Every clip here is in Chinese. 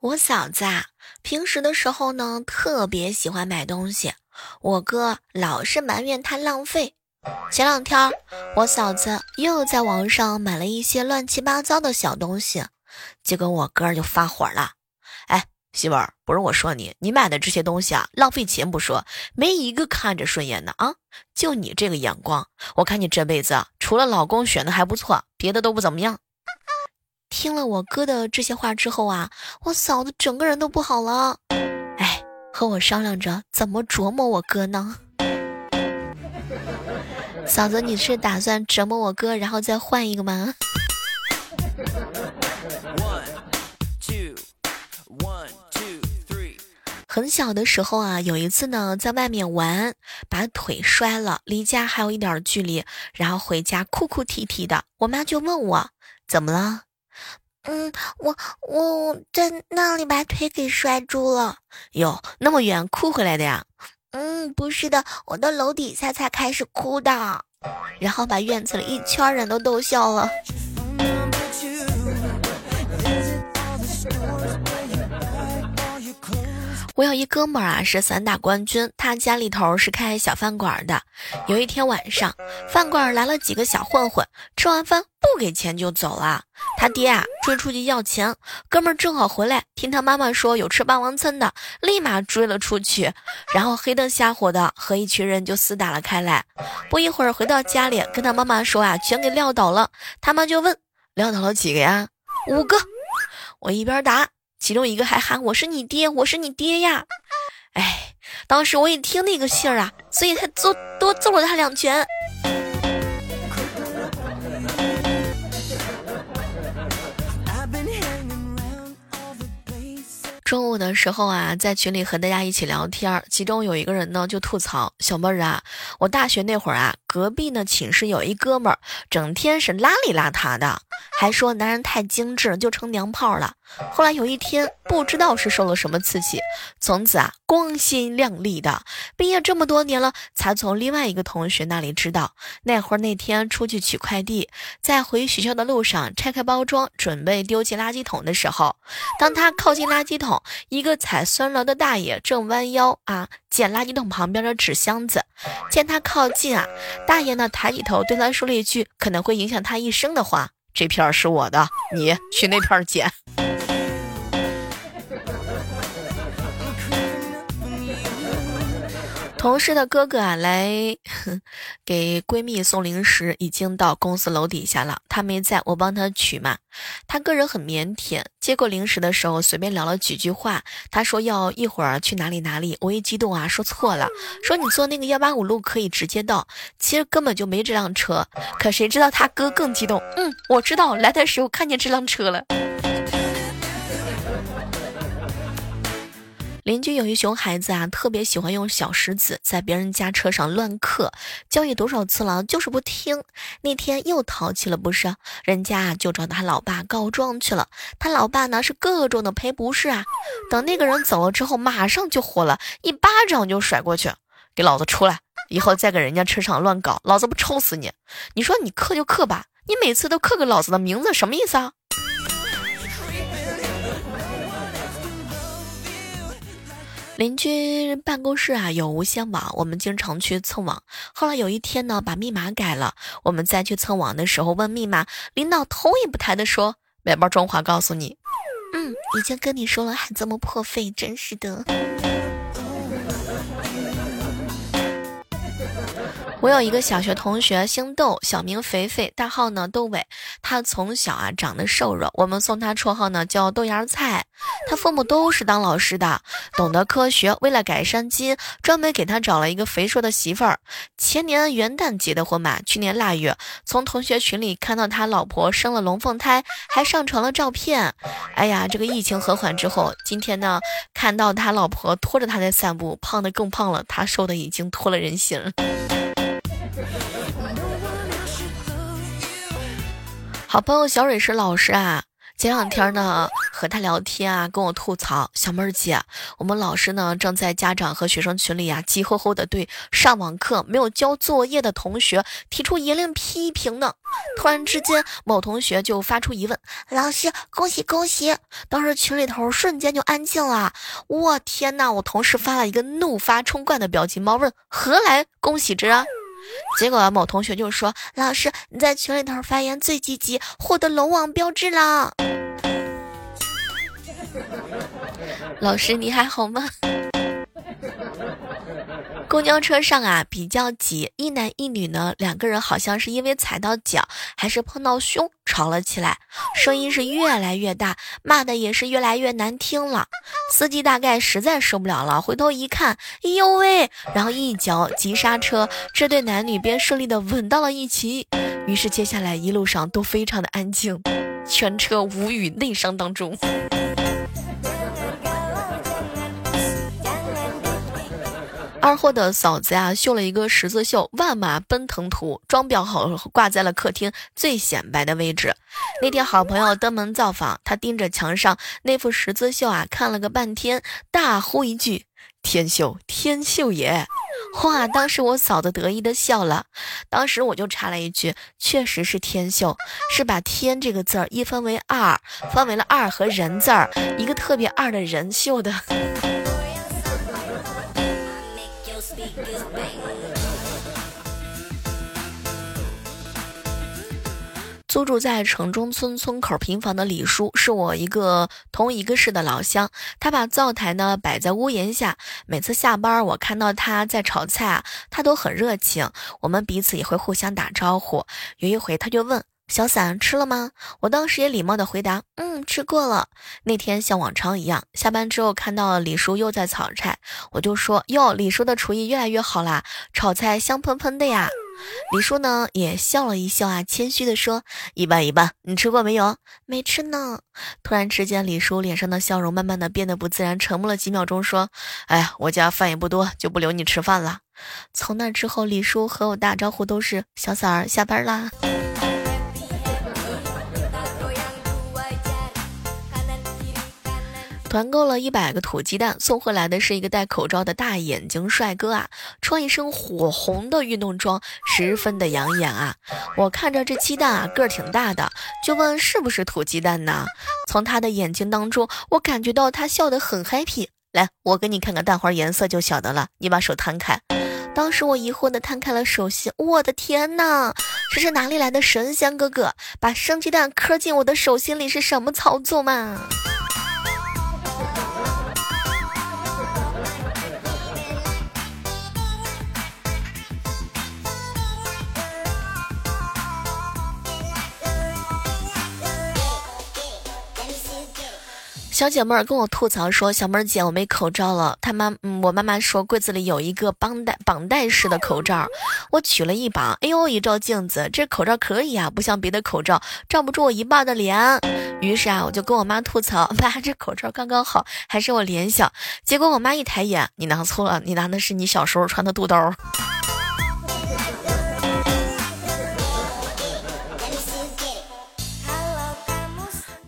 我嫂子啊，平时的时候呢，特别喜欢买东西，我哥老是埋怨她浪费。前两天，我嫂子又在网上买了一些乱七八糟的小东西，结果我哥就发火了。哎，媳妇儿，不是我说你，你买的这些东西啊，浪费钱不说，没一个看着顺眼的啊！就你这个眼光，我看你这辈子除了老公选的还不错，别的都不怎么样。听了我哥的这些话之后啊，我嫂子整个人都不好了。哎，和我商量着怎么琢磨我哥呢？嫂子，你是打算折磨我哥，然后再换一个吗？One two one two three 很小的时候啊，有一次呢，在外面玩，把腿摔了，离家还有一点距离，然后回家哭哭啼啼的。我妈就问我怎么了？嗯，我我在那里把腿给摔住了。哟，那么远哭回来的呀？嗯，不是的，我到楼底下才开始哭的，然后把院子里一圈人都逗笑了。我有一哥们儿啊，是散打冠军，他家里头是开小饭馆的。有一天晚上，饭馆来了几个小混混，吃完饭不给钱就走了。他爹啊追出去要钱，哥们儿正好回来，听他妈妈说有吃霸王餐的，立马追了出去，然后黑灯瞎火的和一群人就厮打了开来。不一会儿回到家里，跟他妈妈说啊，全给撂倒了。他妈就问，撂倒了几个呀？五个。我一边答。其中一个还喊我是你爹，我是你爹呀！哎，当时我一听那个信儿啊，所以才揍多揍了他两拳。中午的时候啊，在群里和大家一起聊天，其中有一个人呢就吐槽小妹儿啊，我大学那会儿啊，隔壁呢寝室有一哥们儿，整天是邋里邋遢的，还说男人太精致就成娘炮了。后来有一天，不知道是受了什么刺激，从此啊光鲜亮丽的。毕业这么多年了，才从另外一个同学那里知道，那会儿那天出去取快递，在回学校的路上拆开包装，准备丢进垃圾桶的时候，当他靠近垃圾桶，一个采酸萝的大爷正弯腰啊捡垃圾桶旁边的纸箱子。见他靠近啊，大爷呢抬起头对他说了一句可能会影响他一生的话：“这片儿是我的，你去那片儿捡。”同事的哥哥啊，来 给闺蜜送零食，已经到公司楼底下了。他没在，我帮他取嘛。他个人很腼腆，接过零食的时候随便聊了几句话。他说要一会儿去哪里哪里，我一激动啊，说错了，说你坐那个幺八五路可以直接到。其实根本就没这辆车，可谁知道他哥更激动。嗯，我知道，来的时候看见这辆车了。邻居有一熊孩子啊，特别喜欢用小石子在别人家车上乱刻，教育多少次了，就是不听。那天又淘气了，不是？人家就找他老爸告状去了。他老爸呢是各种的赔不是啊。等那个人走了之后，马上就火了，一巴掌就甩过去，给老子出来！以后再给人家车上乱搞，老子不抽死你！你说你刻就刻吧，你每次都刻个老子的名字，什么意思啊？邻居办公室啊有无线网，我们经常去蹭网。后来有一天呢，把密码改了。我们再去蹭网的时候问密码，领导头也不抬的说：“买包中华告诉你，嗯，已经跟你说了，还这么破费，真是的。”我有一个小学同学，姓窦，小名肥肥，大号呢窦伟。他从小啊长得瘦弱，我们送他绰号呢叫豆芽菜。他父母都是当老师的，懂得科学。为了改善基因，专门给他找了一个肥硕的媳妇儿。前年元旦结的婚嘛，去年腊月从同学群里看到他老婆生了龙凤胎，还上传了照片。哎呀，这个疫情和缓之后，今天呢看到他老婆拖着他在散步，胖的更胖了，他瘦的已经脱了人形。好朋友小蕊是老师啊，前两天呢，和他聊天啊，跟我吐槽，小妹儿姐，我们老师呢正在家长和学生群里啊，急吼吼的对上网课没有交作业的同学提出严令批评呢。突然之间，某同学就发出疑问：“老师，恭喜恭喜！”当时群里头瞬间就安静了。我天呐，我同事发了一个怒发冲冠的表情包，问：“何来恭喜之啊？”结果某同学就说：“老师，你在群里头发言最积极，获得龙王标志了。”老师，你还好吗？公交车上啊，比较挤，一男一女呢，两个人好像是因为踩到脚还是碰到胸吵了起来，声音是越来越大，骂的也是越来越难听了。司机大概实在受不了了，回头一看，哎呦喂，然后一脚急刹车，这对男女便顺利的吻到了一起。于是接下来一路上都非常的安静，全车无语内伤当中。二货的嫂子呀，绣了一个十字绣“万马奔腾图”，装裱好挂在了客厅最显摆的位置。那天好朋友登门造访，他盯着墙上那幅十字绣啊，看了个半天，大呼一句：“天秀，天秀也！”哇！当时我嫂子得意的笑了，当时我就插了一句：“确实是天秀，是把‘天’这个字儿一分为二，分为了二和人字儿，一个特别二的人绣的。”租住在城中村村口平房的李叔是我一个同一个市的老乡，他把灶台呢摆在屋檐下，每次下班我看到他在炒菜啊，他都很热情，我们彼此也会互相打招呼。有一回他就问小伞吃了吗？我当时也礼貌的回答，嗯，吃过了。那天像往常一样，下班之后看到李叔又在炒菜，我就说哟，李叔的厨艺越来越好啦，炒菜香喷喷的呀。李叔呢也笑了一笑啊，谦虚的说：“一般一般，你吃过没有？没吃呢。”突然之间，李叔脸上的笑容慢慢的变得不自然，沉默了几秒钟，说：“哎呀，我家饭也不多，就不留你吃饭了。”从那之后，李叔和我打招呼都是“小三儿下班啦”。团购了一百个土鸡蛋，送回来的是一个戴口罩的大眼睛帅哥啊，穿一身火红的运动装，十分的养眼啊。我看着这鸡蛋啊，个儿挺大的，就问是不是土鸡蛋呢？从他的眼睛当中，我感觉到他笑得很 happy。来，我给你看个蛋黄颜色就晓得了。你把手摊开。当时我疑惑的摊开了手心，我的天哪，这是哪里来的神仙哥哥？把生鸡蛋磕进我的手心里是什么操作嘛？小姐妹儿跟我吐槽说：“小妹儿姐，我没口罩了。”她妈，嗯，我妈妈说柜子里有一个绑带绑带式的口罩，我取了一把，哎呦，一照镜子，这口罩可以啊，不像别的口罩罩不住我一半的脸。于是啊，我就跟我妈吐槽：“ 妈，这口罩刚刚好，还是我脸小。”结果我妈一抬眼：“你拿错了，你拿的是你小时候穿的肚兜。”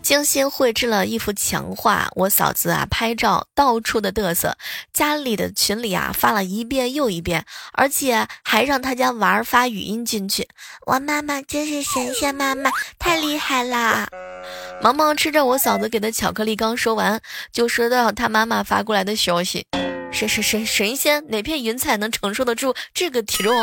精心绘制了一幅墙画，我嫂子啊拍照到处的嘚瑟，家里的群里啊发了一遍又一遍，而且还让他家娃儿发语音进去。我妈妈真是神仙妈妈，太厉害啦！萌萌吃着我嫂子给的巧克力，刚说完就收到他妈妈发过来的消息：神神神神仙，哪片云彩能承受得住这个体重？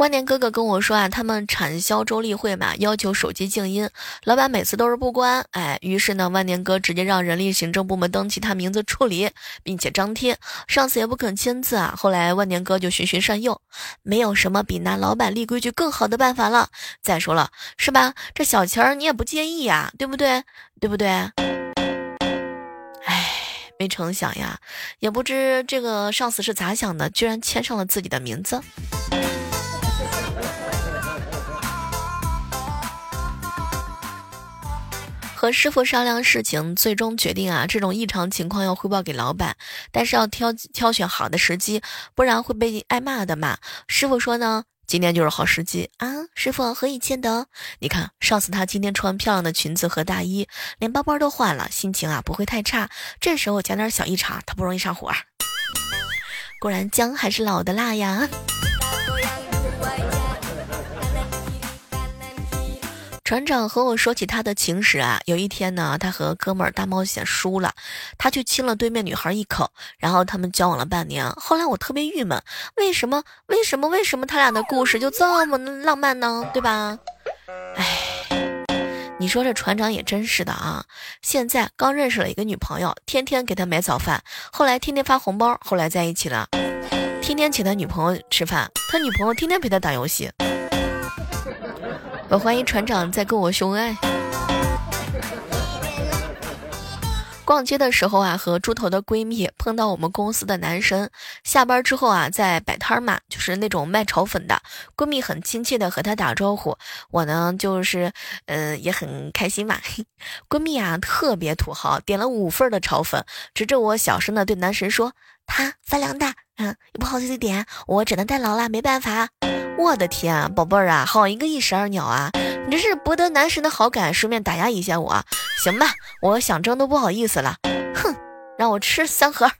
万年哥哥跟我说啊，他们产销周例会嘛，要求手机静音，老板每次都是不关，哎，于是呢，万年哥直接让人力行政部门登记他名字处理，并且张贴，上司也不肯签字啊。后来万年哥就循循善诱，没有什么比拿老板立规矩更好的办法了。再说了，是吧？这小钱儿你也不介意呀，对不对？对不对？哎，没成想呀，也不知这个上司是咋想的，居然签上了自己的名字。和师傅商量事情，最终决定啊，这种异常情况要汇报给老板，但是要挑挑选好的时机，不然会被挨骂的嘛。师傅说呢，今天就是好时机啊。师傅何以见得？你看上次他今天穿漂亮的裙子和大衣，连包包都换了，心情啊不会太差。这时候加点小异常，他不容易上火。果然姜还是老的辣呀。船长和我说起他的情史啊，有一天呢，他和哥们儿大冒险输了，他去亲了对面女孩一口，然后他们交往了半年。后来我特别郁闷，为什么？为什么？为什么他俩的故事就这么浪漫呢？对吧？哎，你说这船长也真是的啊！现在刚认识了一个女朋友，天天给他买早饭，后来天天发红包，后来在一起了，天天请他女朋友吃饭，他女朋友天天陪他打游戏。我怀疑船长在跟我秀恩爱。逛街的时候啊，和猪头的闺蜜碰到我们公司的男神，下班之后啊，在摆摊嘛，就是那种卖炒粉的。闺蜜很亲切的和他打招呼，我呢就是，嗯，也很开心嘛。闺蜜啊，特别土豪，点了五份的炒粉，指着我小声的对男神说：“他饭量大，嗯，不好意思点，我只能代劳了，没办法。”我的天啊，宝贝儿啊，好一个一石二鸟啊！你这是博得男神的好感，顺便打压一下我，行吧？我想争都不好意思了，哼，让我吃三盒。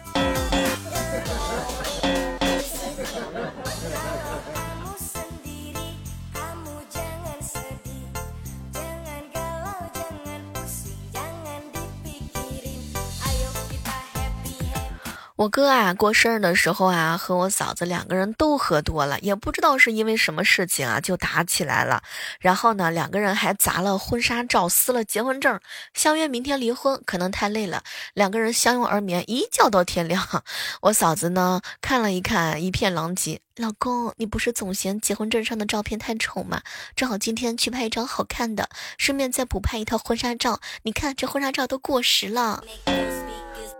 我哥啊，过生日的时候啊，和我嫂子两个人都喝多了，也不知道是因为什么事情啊，就打起来了。然后呢，两个人还砸了婚纱照，撕了结婚证，相约明天离婚。可能太累了，两个人相拥而眠，一觉到天亮。我嫂子呢，看了一看，一片狼藉。老公，你不是总嫌结婚证上的照片太丑吗？正好今天去拍一张好看的，顺便再补拍一套婚纱照。你看这婚纱照都过时了，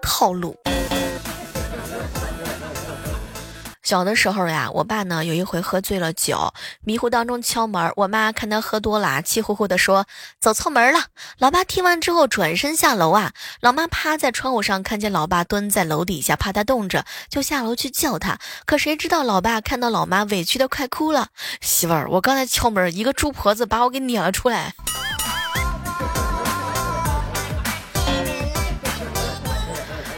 套路。小的时候呀，我爸呢有一回喝醉了酒，迷糊当中敲门，我妈看他喝多了，气呼呼的说：“走错门了。”老爸听完之后转身下楼啊，老妈趴在窗户上看见老爸蹲在楼底下，怕他冻着，就下楼去叫他。可谁知道老爸看到老妈委屈的快哭了，媳妇儿，我刚才敲门，一个猪婆子把我给撵了出来。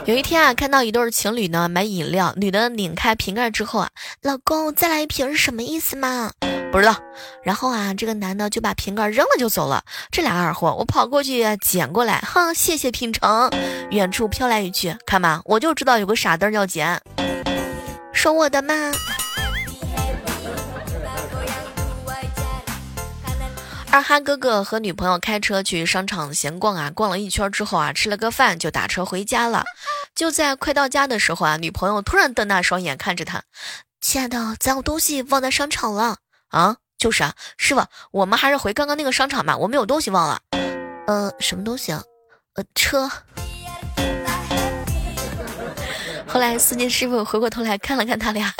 有一天啊，看到一对情侣呢买饮料，女的拧开瓶盖之后啊，老公再来一瓶是什么意思吗？不知道。然后啊，这个男的就把瓶盖扔了就走了。这俩二货，我跑过去捡过来，哼，谢谢品成。远处飘来一句，看吧，我就知道有个傻子要捡，说我的吗？二哈哥哥和女朋友开车去商场闲逛啊，逛了一圈之后啊，吃了个饭就打车回家了。就在快到家的时候啊，女朋友突然瞪大双眼看着他：“亲爱的，咱有东西忘在商场了啊！”“就是啊，师傅，我们还是回刚刚那个商场吧，我们有东西忘了。”“呃，什么东西啊？”“呃，车。”后来司机师傅回过头来看了看他俩。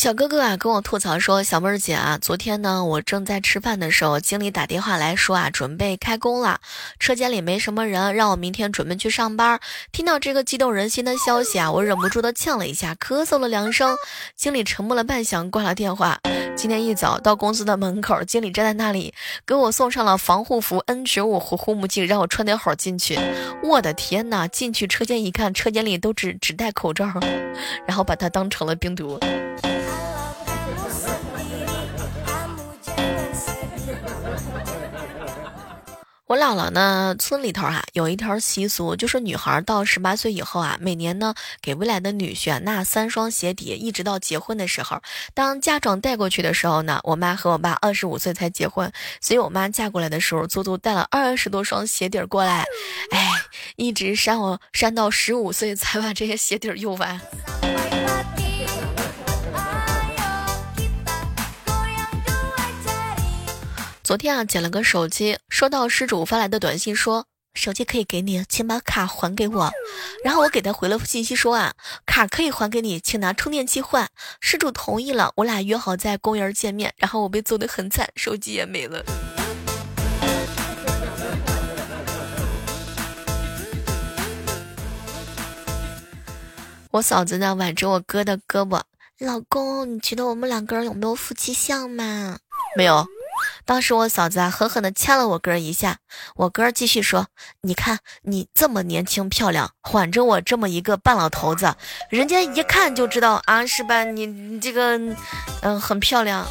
小哥哥啊，跟我吐槽说：“小妹儿姐啊，昨天呢，我正在吃饭的时候，经理打电话来说啊，准备开工了，车间里没什么人，让我明天准备去上班。听到这个激动人心的消息啊，我忍不住的呛了一下，咳嗽了两声。经理沉默了半晌，挂了电话。今天一早到公司的门口，经理站在那里，给我送上了防护服 N95 和护目镜，让我穿点好进去。我的天哪！进去车间一看，车间里都只只戴口罩，然后把它当成了病毒。”我姥姥呢，村里头啊有一条习俗，就是女孩到十八岁以后啊，每年呢给未来的女婿纳三双鞋底，一直到结婚的时候。当嫁妆带过去的时候呢，我妈和我爸二十五岁才结婚，所以我妈嫁过来的时候，足足带了二十多双鞋底过来。哎，一直扇我扇到十五岁才把这些鞋底用完。昨天啊，捡了个手机，收到失主发来的短信说。手机可以给你，请把卡还给我。然后我给他回了信息说啊，卡可以还给你，请拿充电器换。失主同意了，我俩约好在公园见面。然后我被揍得很惨，手机也没了。我嫂子呢挽着我哥的胳膊，老公，你觉得我们两个人有没有夫妻相嘛？没有。当时我嫂子啊狠狠地掐了我哥一下，我哥继续说：“你看你这么年轻漂亮，缓着我这么一个半老头子，人家一看就知道啊，是吧？你你这个，嗯，很漂亮。”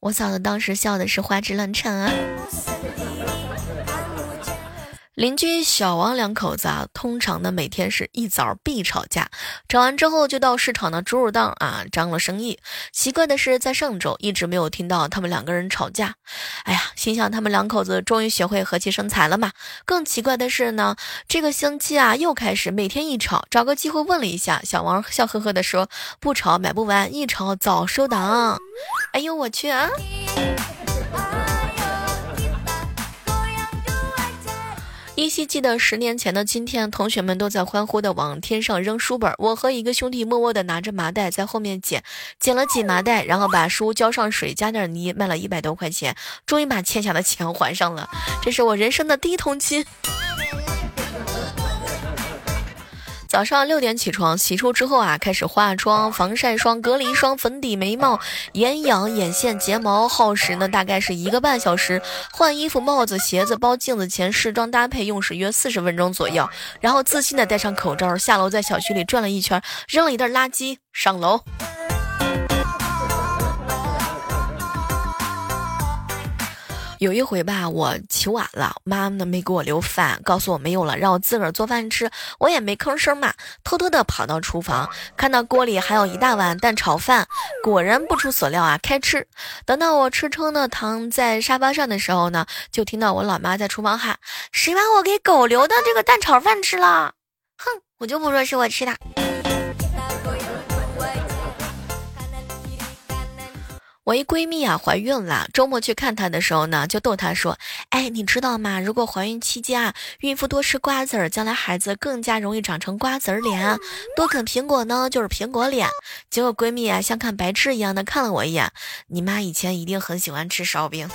我嫂子当时笑的是花枝乱颤啊。邻居小王两口子啊，通常呢每天是一早必吵架，吵完之后就到市场的猪肉档啊张罗生意。奇怪的是，在上周一直没有听到他们两个人吵架。哎呀，心想他们两口子终于学会和气生财了嘛。更奇怪的是呢，这个星期啊又开始每天一吵，找个机会问了一下，小王笑呵呵的说：“不吵买不完，一吵早收档。”哎呦我去啊！依稀记得十年前的今天，同学们都在欢呼的往天上扔书本，我和一个兄弟默默的拿着麻袋在后面捡，捡了几麻袋，然后把书浇上水，加点泥，卖了一百多块钱，终于把欠下的钱还上了。这是我人生的第一桶金。早上六点起床，洗漱之后啊，开始化妆，防晒霜、隔离霜、粉底、眉毛、眼影、眼线、睫毛，耗时呢大概是一个半小时。换衣服、帽子、鞋子、包、镜子前试妆搭配，用时约四十分钟左右。然后自信的戴上口罩，下楼在小区里转了一圈，扔了一袋垃圾，上楼。有一回吧，我起晚了，妈呢没给我留饭，告诉我没有了，让我自个儿做饭吃。我也没吭声嘛，偷偷的跑到厨房，看到锅里还有一大碗蛋炒饭，果然不出所料啊，开吃。等到我吃撑的躺在沙发上的时候呢，就听到我老妈在厨房喊：“谁把我给狗留的这个蛋炒饭吃了？”哼，我就不说是我吃的。我一闺蜜啊怀孕了，周末去看她的时候呢，就逗她说：“哎，你知道吗？如果怀孕期间啊，孕妇多吃瓜子儿，将来孩子更加容易长成瓜子儿脸；多啃苹果呢，就是苹果脸。”结果闺蜜啊像看白痴一样的看了我一眼：“你妈以前一定很喜欢吃烧饼。”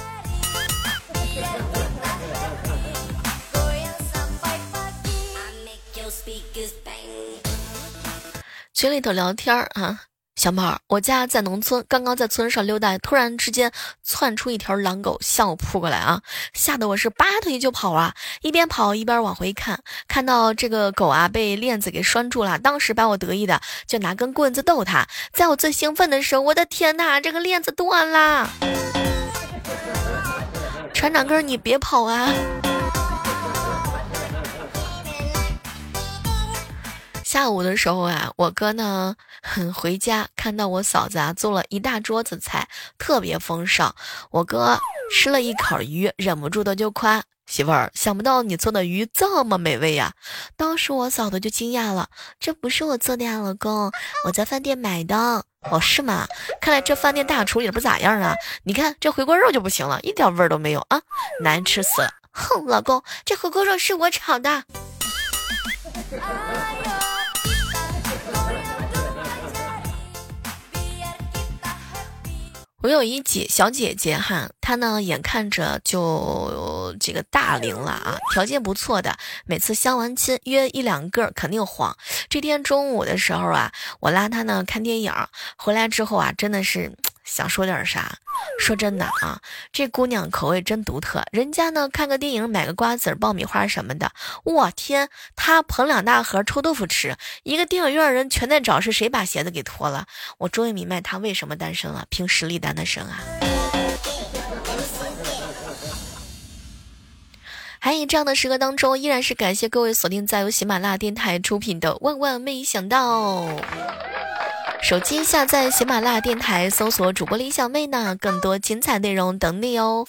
群里头聊天儿啊。小妹儿，我家在农村，刚刚在村上溜达，突然之间窜出一条狼狗向我扑过来啊，吓得我是拔腿就跑啊，一边跑一边往回看，看到这个狗啊被链子给拴住了，当时把我得意的就拿根棍子逗它，在我最兴奋的时候，我的天哪，这个链子断了！船长哥，你别跑啊！下午的时候啊，我哥呢，回家看到我嫂子啊做了一大桌子菜，特别丰盛。我哥吃了一口鱼，忍不住的就夸媳妇儿：“想不到你做的鱼这么美味呀！”当时我嫂子就惊讶了：“这不是我做的呀，老公，我在饭店买的。”哦，是吗？看来这饭店大厨也不咋样啊。你看这回锅肉就不行了，一点味儿都没有啊，难吃死了！哼，老公，这回锅肉是我炒的。我有一姐小姐姐哈，她呢眼看着就这个大龄了啊，条件不错的，每次相完亲约一两个肯定黄。这天中午的时候啊，我拉她呢看电影，回来之后啊，真的是。想说点啥？说真的啊，这姑娘口味真独特。人家呢看个电影，买个瓜子、爆米花什么的，我天，她捧两大盒臭豆腐吃。一个电影院人全在找是谁把鞋子给脱了。我终于明白她为什么单身了，凭实力单的身啊！还以这样的时刻当中，依然是感谢各位锁定在由喜马拉雅电台出品的《万万没想到》。手机下载喜马拉雅电台，搜索主播李小妹呢，更多精彩内容等你哦。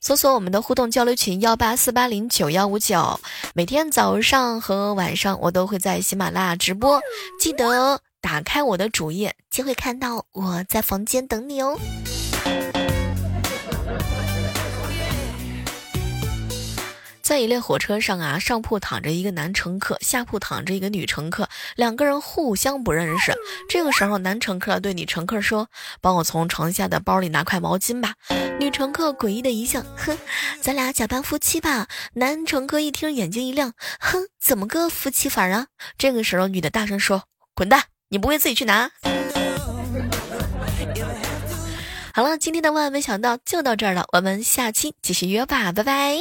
搜索我们的互动交流群幺八四八零九幺五九，每天早上和晚上我都会在喜马拉雅直播，记得打开我的主页就会看到我在房间等你哦。在一列火车上啊，上铺躺着一个男乘客，下铺躺着一个女乘客，两个人互相不认识。这个时候，男乘客对女乘客说：“帮我从床下的包里拿块毛巾吧。”女乘客诡异的一笑：“哼，咱俩假扮夫妻吧。”男乘客一听，眼睛一亮：“哼，怎么个夫妻法啊？”这个时候，女的大声说：“滚蛋！你不会自己去拿？”好了，今天的万万没想到就到这儿了，我们下期继续约吧，拜拜。